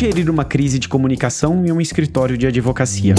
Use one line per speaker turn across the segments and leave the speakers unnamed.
gerir uma crise de comunicação em um escritório de advocacia?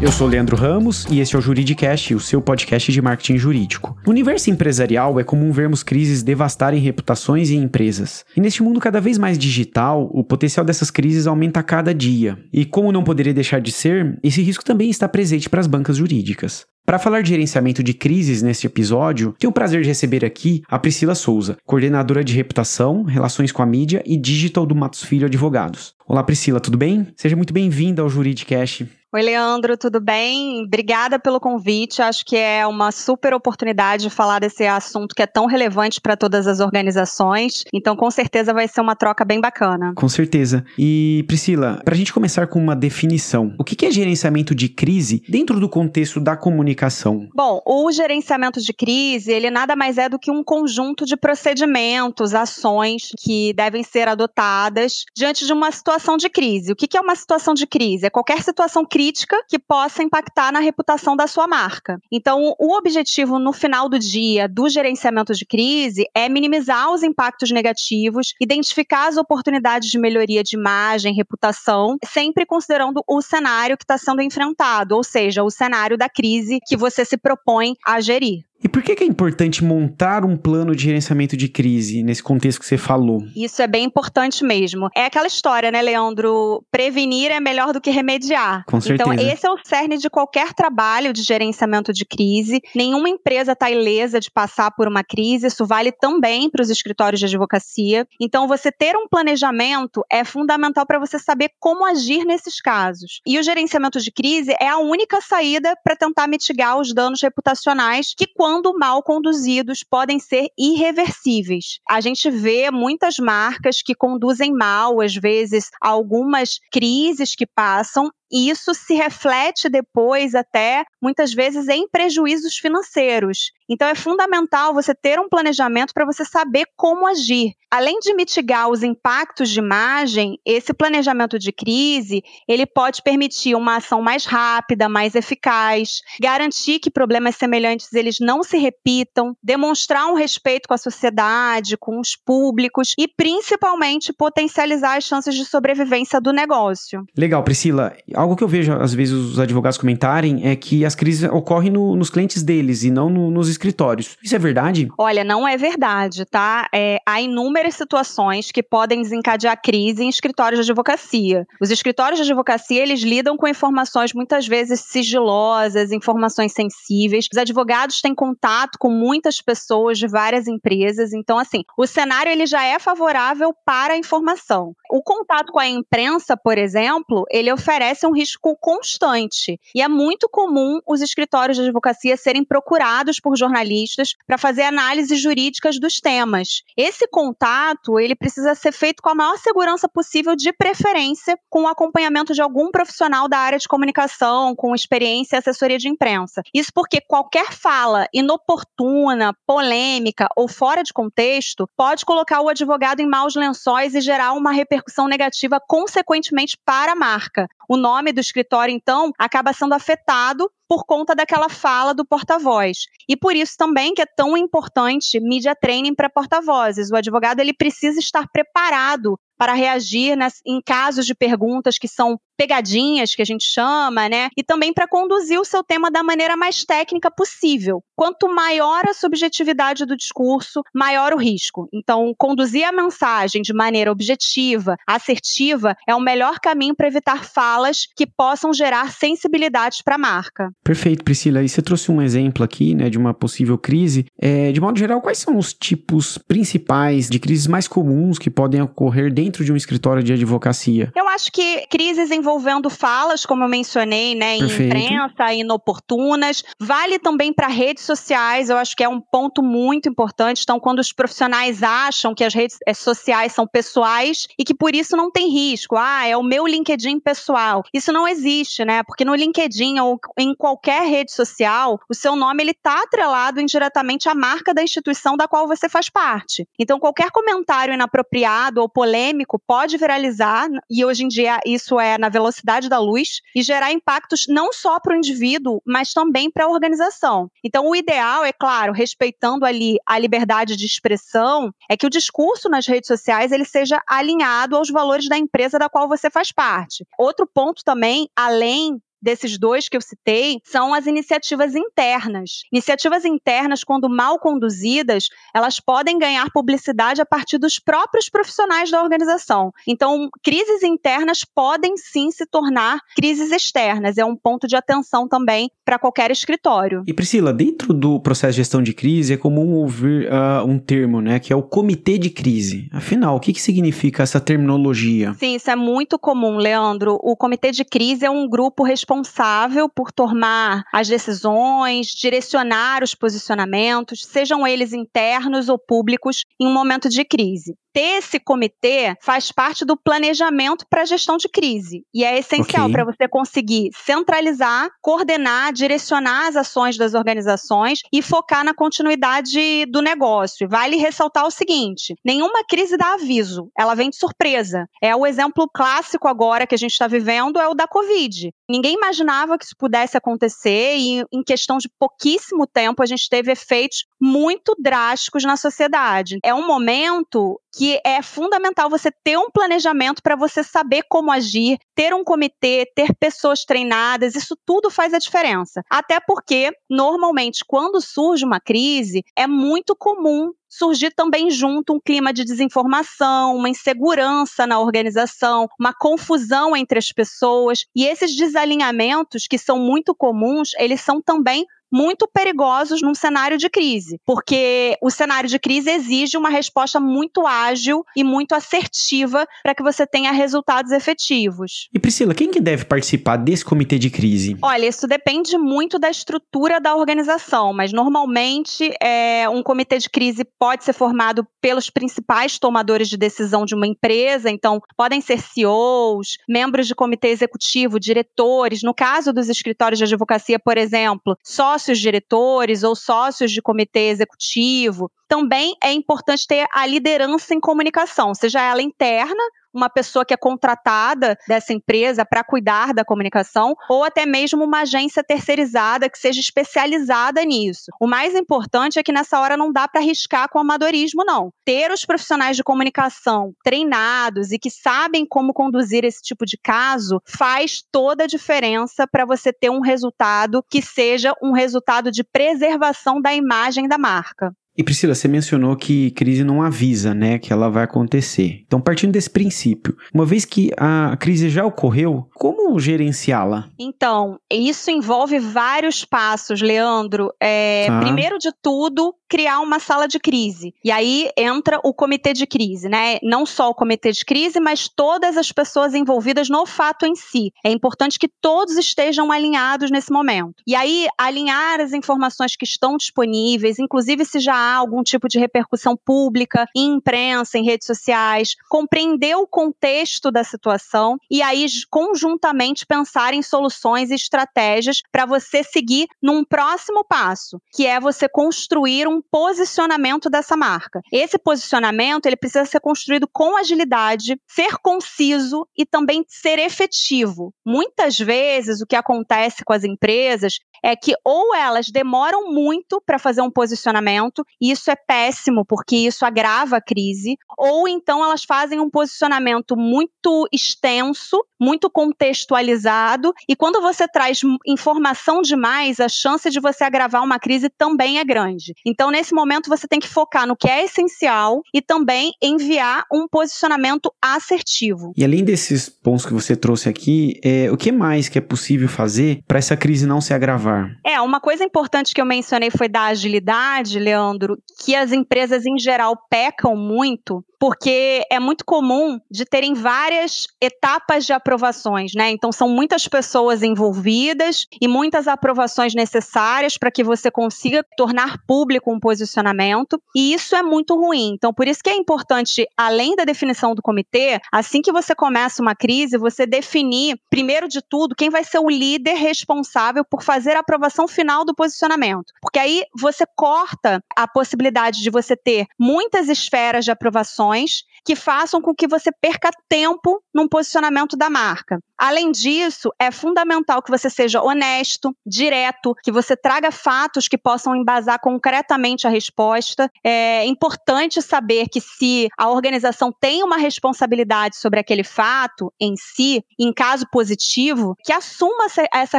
Eu sou Leandro Ramos e esse é o Juridicast, o seu podcast de marketing jurídico. No universo empresarial é comum vermos crises devastarem reputações e empresas. E neste mundo cada vez mais digital, o potencial dessas crises aumenta a cada dia. E como não poderia deixar de ser, esse risco também está presente para as bancas jurídicas. Para falar de gerenciamento de crises neste episódio, tenho o prazer de receber aqui a Priscila Souza, coordenadora de reputação, relações com a mídia e digital do Matos Filho Advogados. Olá Priscila, tudo bem? Seja muito bem-vinda ao Juridicast.
Oi, Leandro, tudo bem? Obrigada pelo convite. Acho que é uma super oportunidade de falar desse assunto que é tão relevante para todas as organizações. Então, com certeza vai ser uma troca bem bacana.
Com certeza. E, Priscila, para a gente começar com uma definição, o que é gerenciamento de crise dentro do contexto da comunicação?
Bom, o gerenciamento de crise, ele nada mais é do que um conjunto de procedimentos, ações que devem ser adotadas diante de uma situação de crise. O que é uma situação de crise? É qualquer situação crítica crítica que possa impactar na reputação da sua marca. Então, o objetivo no final do dia do gerenciamento de crise é minimizar os impactos negativos, identificar as oportunidades de melhoria de imagem, reputação, sempre considerando o cenário que está sendo enfrentado, ou seja, o cenário da crise que você se propõe a gerir.
E por que, é importante montar um plano de gerenciamento de crise nesse contexto que você falou?
Isso é bem importante mesmo. É aquela história, né, Leandro? Prevenir é melhor do que remediar.
Com certeza.
Então, esse é o cerne de qualquer trabalho de gerenciamento de crise. Nenhuma empresa está ilesa de passar por uma crise. Isso vale também para os escritórios de advocacia. Então, você ter um planejamento é fundamental para você saber como agir nesses casos. E o gerenciamento de crise é a única saída para tentar mitigar os danos reputacionais que, quando quando mal conduzidos, podem ser irreversíveis. A gente vê muitas marcas que conduzem mal, às vezes, algumas crises que passam e isso se reflete depois até muitas vezes em prejuízos financeiros. Então é fundamental você ter um planejamento para você saber como agir. Além de mitigar os impactos de imagem, esse planejamento de crise, ele pode permitir uma ação mais rápida, mais eficaz, garantir que problemas semelhantes eles não se repitam, demonstrar um respeito com a sociedade, com os públicos e principalmente potencializar as chances de sobrevivência do negócio.
Legal, Priscila. Algo que eu vejo, às vezes, os advogados comentarem é que as crises ocorrem no, nos clientes deles e não no, nos escritórios. Isso é verdade?
Olha, não é verdade, tá? É, há inúmeras situações que podem desencadear crise em escritórios de advocacia. Os escritórios de advocacia, eles lidam com informações muitas vezes sigilosas, informações sensíveis. Os advogados têm contato com muitas pessoas de várias empresas, então, assim, o cenário ele já é favorável para a informação. O contato com a imprensa, por exemplo, ele oferece um risco constante. E é muito comum os escritórios de advocacia serem procurados por jornalistas para fazer análises jurídicas dos temas. Esse contato, ele precisa ser feito com a maior segurança possível, de preferência com o acompanhamento de algum profissional da área de comunicação, com experiência e assessoria de imprensa. Isso porque qualquer fala inoportuna, polêmica ou fora de contexto pode colocar o advogado em maus lençóis e gerar uma repercussão negativa consequentemente para a marca. O nome do escritório, então, acaba sendo afetado por conta daquela fala do porta-voz. E por isso também que é tão importante mídia training para porta-vozes. O advogado ele precisa estar preparado para reagir nas, em casos de perguntas que são pegadinhas, que a gente chama, né? E também para conduzir o seu tema da maneira mais técnica possível. Quanto maior a subjetividade do discurso, maior o risco. Então, conduzir a mensagem de maneira objetiva, assertiva, é o melhor caminho para evitar falas que possam gerar sensibilidades para a marca.
Perfeito, Priscila. E você trouxe um exemplo aqui, né, de uma possível crise. É, de modo geral, quais são os tipos principais de crises mais comuns que podem ocorrer dentro de um escritório de advocacia?
Eu acho que crises envolvendo falas, como eu mencionei, né, em Perfeito. imprensa, inoportunas, vale também para redes sociais. Eu acho que é um ponto muito importante. Então, quando os profissionais acham que as redes eh, sociais são pessoais e que por isso não tem risco, ah, é o meu LinkedIn pessoal. Isso não existe, né? Porque no LinkedIn ou em qualquer rede social, o seu nome ele está atrelado indiretamente à marca da instituição da qual você faz parte. Então, qualquer comentário inapropriado ou polêmico pode viralizar, e hoje em dia isso é, na velocidade da luz e gerar impactos não só para o indivíduo, mas também para a organização. Então, o ideal, é claro, respeitando ali a liberdade de expressão, é que o discurso nas redes sociais ele seja alinhado aos valores da empresa da qual você faz parte. Outro ponto também, além desses dois que eu citei são as iniciativas internas. Iniciativas internas, quando mal conduzidas, elas podem ganhar publicidade a partir dos próprios profissionais da organização. Então, crises internas podem sim se tornar crises externas. É um ponto de atenção também para qualquer escritório.
E Priscila, dentro do processo de gestão de crise é comum ouvir uh, um termo, né, que é o comitê de crise. Afinal, o que, que significa essa terminologia?
Sim, isso é muito comum, Leandro. O comitê de crise é um grupo responsável responsável por tomar as decisões, direcionar os posicionamentos, sejam eles internos ou públicos, em um momento de crise ter esse comitê faz parte do planejamento para a gestão de crise. E é essencial okay. para você conseguir centralizar, coordenar, direcionar as ações das organizações e focar na continuidade do negócio. Vale ressaltar o seguinte: nenhuma crise dá aviso, ela vem de surpresa. É o exemplo clássico agora que a gente está vivendo é o da Covid. Ninguém imaginava que isso pudesse acontecer e em questão de pouquíssimo tempo a gente teve efeitos muito drásticos na sociedade. É um momento que é fundamental você ter um planejamento para você saber como agir, ter um comitê, ter pessoas treinadas, isso tudo faz a diferença. Até porque, normalmente, quando surge uma crise, é muito comum surgir também junto um clima de desinformação, uma insegurança na organização, uma confusão entre as pessoas. E esses desalinhamentos, que são muito comuns, eles são também muito perigosos num cenário de crise, porque o cenário de crise exige uma resposta muito ágil e muito assertiva para que você tenha resultados efetivos.
E Priscila, quem que deve participar desse comitê de crise?
Olha, isso depende muito da estrutura da organização, mas normalmente é, um comitê de crise pode ser formado pelos principais tomadores de decisão de uma empresa, então podem ser CEOs, membros de comitê executivo, diretores. No caso dos escritórios de advocacia, por exemplo, só sócios diretores ou sócios de comitê executivo. Também é importante ter a liderança em comunicação, seja ela interna uma pessoa que é contratada dessa empresa para cuidar da comunicação, ou até mesmo uma agência terceirizada que seja especializada nisso. O mais importante é que nessa hora não dá para arriscar com amadorismo, não. Ter os profissionais de comunicação treinados e que sabem como conduzir esse tipo de caso faz toda a diferença para você ter um resultado que seja um resultado de preservação da imagem da marca.
E Priscila, você mencionou que crise não avisa, né, que ela vai acontecer. Então, partindo desse princípio, uma vez que a crise já ocorreu, como gerenciá-la?
Então, isso envolve vários passos, Leandro. É, tá. Primeiro de tudo, criar uma sala de crise. E aí entra o comitê de crise, né? Não só o comitê de crise, mas todas as pessoas envolvidas no fato em si. É importante que todos estejam alinhados nesse momento. E aí, alinhar as informações que estão disponíveis, inclusive se já algum tipo de repercussão pública em imprensa, em redes sociais, compreender o contexto da situação e aí conjuntamente pensar em soluções e estratégias para você seguir num próximo passo, que é você construir um posicionamento dessa marca. Esse posicionamento, ele precisa ser construído com agilidade, ser conciso e também ser efetivo. Muitas vezes o que acontece com as empresas é que ou elas demoram muito para fazer um posicionamento, e isso é péssimo, porque isso agrava a crise, ou então elas fazem um posicionamento muito extenso, muito contextualizado, e quando você traz informação demais, a chance de você agravar uma crise também é grande. Então, nesse momento, você tem que focar no que é essencial e também enviar um posicionamento assertivo.
E além desses pontos que você trouxe aqui, é, o que mais que é possível fazer para essa crise não se agravar?
É, uma coisa importante que eu mencionei foi da agilidade, Leandro, que as empresas em geral pecam muito porque é muito comum de terem várias etapas de aprovações, né? Então são muitas pessoas envolvidas e muitas aprovações necessárias para que você consiga tornar público um posicionamento, e isso é muito ruim. Então por isso que é importante, além da definição do comitê, assim que você começa uma crise, você definir, primeiro de tudo, quem vai ser o líder responsável por fazer a aprovação final do posicionamento. Porque aí você corta a possibilidade de você ter muitas esferas de aprovações que façam com que você perca tempo num posicionamento da marca. Além disso, é fundamental que você seja honesto, direto, que você traga fatos que possam embasar concretamente a resposta. É importante saber que se a organização tem uma responsabilidade sobre aquele fato em si, em caso positivo, que assuma essa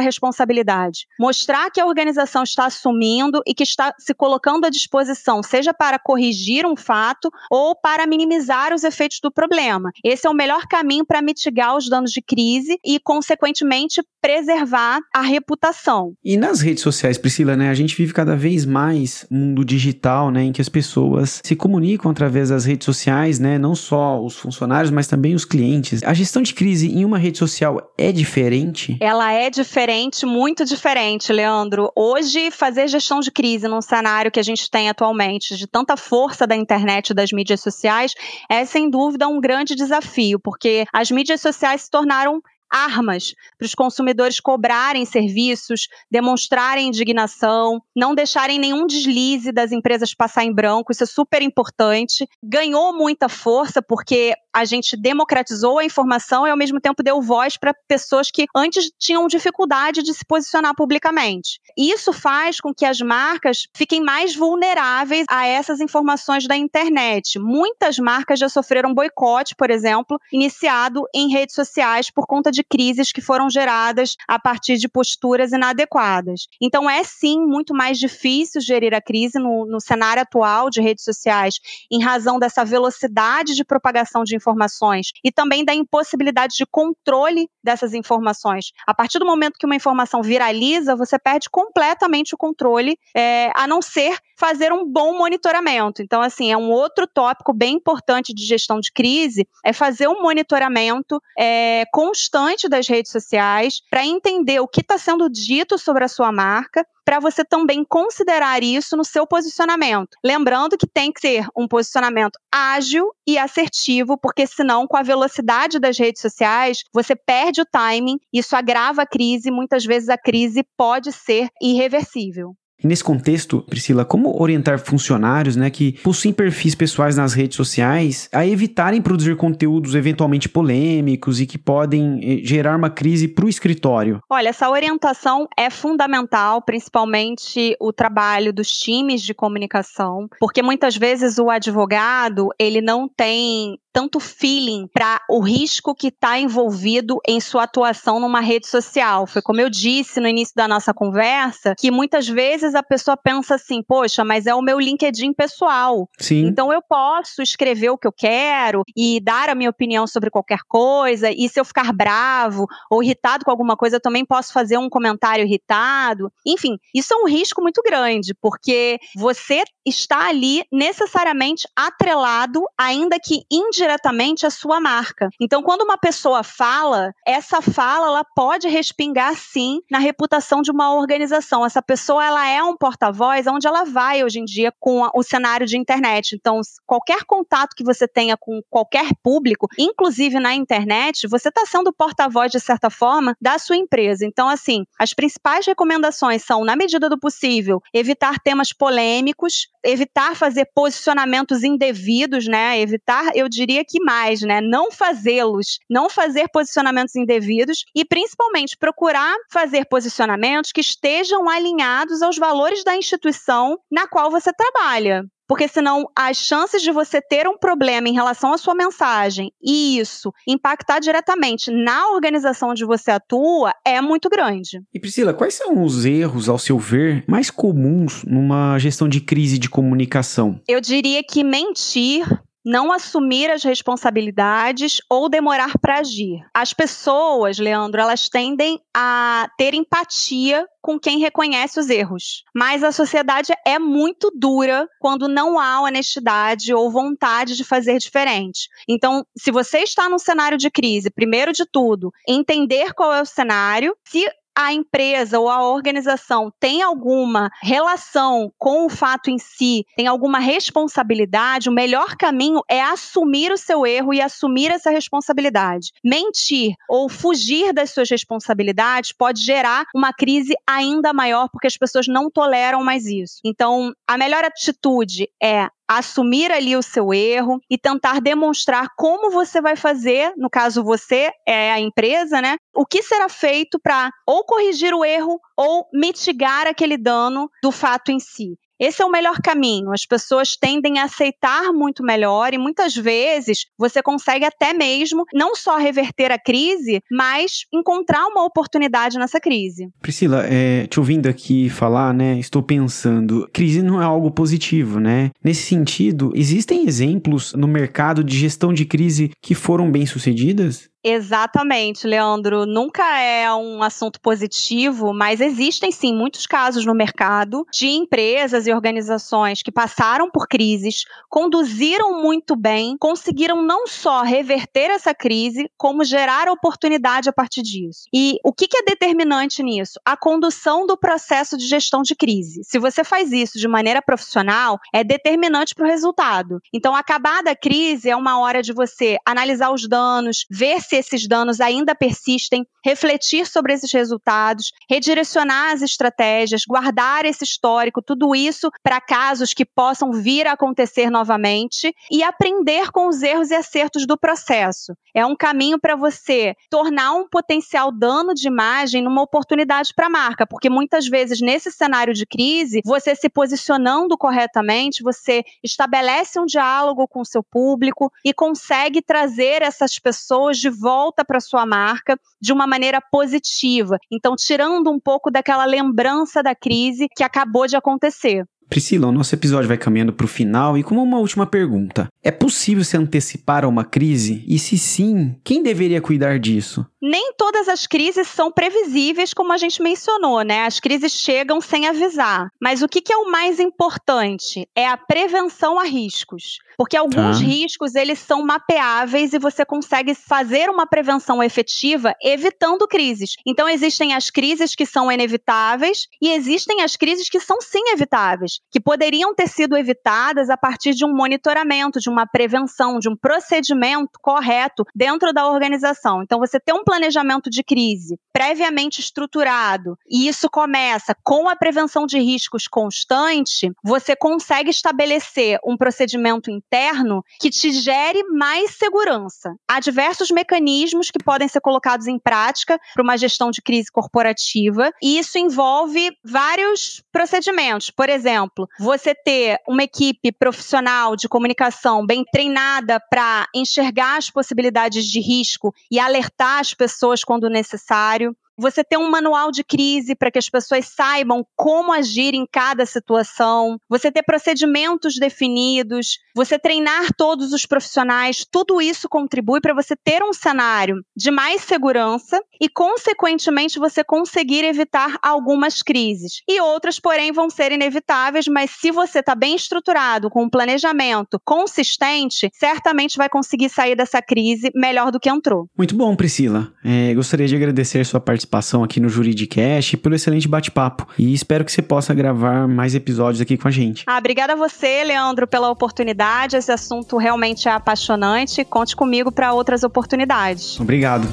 responsabilidade. Mostrar que a organização está assumindo e que está se colocando à disposição, seja para corrigir um fato ou para minimizar os efeitos do problema. Esse é o melhor caminho para mitigar os danos de crise e, consequentemente, preservar a reputação.
E nas redes sociais, Priscila, né, a gente vive cada vez mais um mundo digital, né, em que as pessoas se comunicam através das redes sociais, né, não só os funcionários, mas também os clientes. A gestão de crise em uma rede social é diferente?
Ela é diferente, muito diferente, Leandro. Hoje, fazer gestão de crise num cenário que a gente tem atualmente, de tanta força da internet e das mídias sociais, é sem dúvida um grande desafio, porque as mídias sociais se tornaram armas para os consumidores cobrarem serviços, demonstrarem indignação, não deixarem nenhum deslize das empresas passar em branco. Isso é super importante. Ganhou muita força porque a gente democratizou a informação e ao mesmo tempo deu voz para pessoas que antes tinham dificuldade de se posicionar publicamente. Isso faz com que as marcas fiquem mais vulneráveis a essas informações da internet. Muitas marcas já sofreram boicote, por exemplo, iniciado em redes sociais por conta de crises que foram geradas a partir de posturas inadequadas. Então é sim muito mais difícil gerir a crise no, no cenário atual de redes sociais, em razão dessa velocidade de propagação de informações e também da impossibilidade de controle dessas informações. A partir do momento que uma informação viraliza, você perde completamente o controle, é, a não ser fazer um bom monitoramento. Então, assim, é um outro tópico bem importante de gestão de crise, é fazer um monitoramento é, constante das redes sociais para entender o que está sendo dito sobre a sua marca para você também considerar isso no seu posicionamento. Lembrando que tem que ser um posicionamento ágil e assertivo, porque senão, com a velocidade das redes sociais, você perde o timing, isso agrava a crise, muitas vezes a crise pode ser irreversível.
E nesse contexto, Priscila, como orientar funcionários né, que possuem perfis pessoais nas redes sociais a evitarem produzir conteúdos eventualmente polêmicos e que podem eh, gerar uma crise para o escritório?
Olha, essa orientação é fundamental, principalmente o trabalho dos times de comunicação, porque muitas vezes o advogado ele não tem tanto feeling para o risco que está envolvido em sua atuação numa rede social. Foi como eu disse no início da nossa conversa, que muitas vezes a pessoa pensa assim, poxa, mas é o meu LinkedIn pessoal.
Sim.
Então eu posso escrever o que eu quero e dar a minha opinião sobre qualquer coisa, e se eu ficar bravo ou irritado com alguma coisa, eu também posso fazer um comentário irritado. Enfim, isso é um risco muito grande, porque você está ali necessariamente atrelado, ainda que indiretamente diretamente a sua marca. Então, quando uma pessoa fala, essa fala ela pode respingar sim na reputação de uma organização. Essa pessoa ela é um porta-voz onde ela vai hoje em dia com o cenário de internet. Então, qualquer contato que você tenha com qualquer público, inclusive na internet, você está sendo porta-voz de certa forma da sua empresa. Então, assim, as principais recomendações são, na medida do possível, evitar temas polêmicos, evitar fazer posicionamentos indevidos, né? Evitar, eu diria que mais, né? Não fazê-los, não fazer posicionamentos indevidos e principalmente procurar fazer posicionamentos que estejam alinhados aos valores da instituição na qual você trabalha. Porque senão as chances de você ter um problema em relação à sua mensagem e isso impactar diretamente na organização onde você atua é muito grande.
E Priscila, quais são os erros, ao seu ver, mais comuns numa gestão de crise de comunicação?
Eu diria que mentir não assumir as responsabilidades ou demorar para agir. As pessoas, Leandro, elas tendem a ter empatia com quem reconhece os erros. Mas a sociedade é muito dura quando não há honestidade ou vontade de fazer diferente. Então, se você está num cenário de crise, primeiro de tudo, entender qual é o cenário, se a empresa ou a organização tem alguma relação com o fato em si, tem alguma responsabilidade, o melhor caminho é assumir o seu erro e assumir essa responsabilidade. Mentir ou fugir das suas responsabilidades pode gerar uma crise ainda maior porque as pessoas não toleram mais isso. Então, a melhor atitude é assumir ali o seu erro e tentar demonstrar como você vai fazer, no caso você é a empresa, né? O que será feito para ou corrigir o erro ou mitigar aquele dano do fato em si. Esse é o melhor caminho. As pessoas tendem a aceitar muito melhor e muitas vezes você consegue até mesmo não só reverter a crise, mas encontrar uma oportunidade nessa crise.
Priscila, é, te ouvindo aqui falar, né, estou pensando, crise não é algo positivo, né? Nesse sentido, existem exemplos no mercado de gestão de crise que foram bem sucedidas?
Exatamente, Leandro. Nunca é um assunto positivo, mas existem sim muitos casos no mercado de empresas e organizações que passaram por crises, conduziram muito bem, conseguiram não só reverter essa crise, como gerar oportunidade a partir disso. E o que é determinante nisso? A condução do processo de gestão de crise. Se você faz isso de maneira profissional, é determinante para o resultado. Então, acabada a crise, é uma hora de você analisar os danos, ver se se esses danos ainda persistem, refletir sobre esses resultados, redirecionar as estratégias, guardar esse histórico, tudo isso para casos que possam vir a acontecer novamente e aprender com os erros e acertos do processo. É um caminho para você tornar um potencial dano de imagem numa oportunidade para a marca, porque muitas vezes nesse cenário de crise, você se posicionando corretamente, você estabelece um diálogo com o seu público e consegue trazer essas pessoas de volta para sua marca de uma maneira positiva. Então, tirando um pouco daquela lembrança da crise que acabou de acontecer.
Priscila, o nosso episódio vai caminhando para o final e como uma última pergunta: é possível se antecipar a uma crise? E se sim, quem deveria cuidar disso?
Nem todas as crises são previsíveis, como a gente mencionou, né? As crises chegam sem avisar. Mas o que, é o mais importante? É a prevenção a riscos. Porque alguns tá. riscos, eles são mapeáveis e você consegue fazer uma prevenção efetiva evitando crises. Então, existem as crises que são inevitáveis e existem as crises que são sim evitáveis que poderiam ter sido evitadas a partir de um monitoramento, de uma prevenção, de um procedimento correto dentro da organização. Então, você tem um planejamento de crise previamente estruturado e isso começa com a prevenção de riscos constante, você consegue estabelecer um procedimento interno que te gere mais segurança. Há diversos mecanismos que podem ser colocados em prática para uma gestão de crise corporativa e isso envolve vários procedimentos. Por exemplo, você ter uma equipe profissional de comunicação bem treinada para enxergar as possibilidades de risco e alertar as pessoas quando necessário, você ter um manual de crise para que as pessoas saibam como agir em cada situação, você ter procedimentos definidos, você treinar todos os profissionais, tudo isso contribui para você ter um cenário de mais segurança e, consequentemente, você conseguir evitar algumas crises. E outras, porém, vão ser inevitáveis, mas se você está bem estruturado, com um planejamento consistente, certamente vai conseguir sair dessa crise melhor do que entrou.
Muito bom, Priscila. É, gostaria de agradecer sua participação participação aqui no Juridicast e pelo excelente bate-papo. E espero que você possa gravar mais episódios aqui com a gente.
Ah, obrigada a você, Leandro, pela oportunidade. Esse assunto realmente é apaixonante. Conte comigo para outras oportunidades.
Obrigado.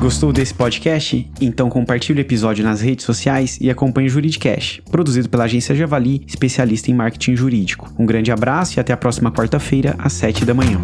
Gostou desse podcast? Então compartilhe o episódio nas redes sociais e acompanhe o Juridicast, produzido pela agência Javali, especialista em marketing jurídico. Um grande abraço e até a próxima quarta-feira, às 7 da manhã.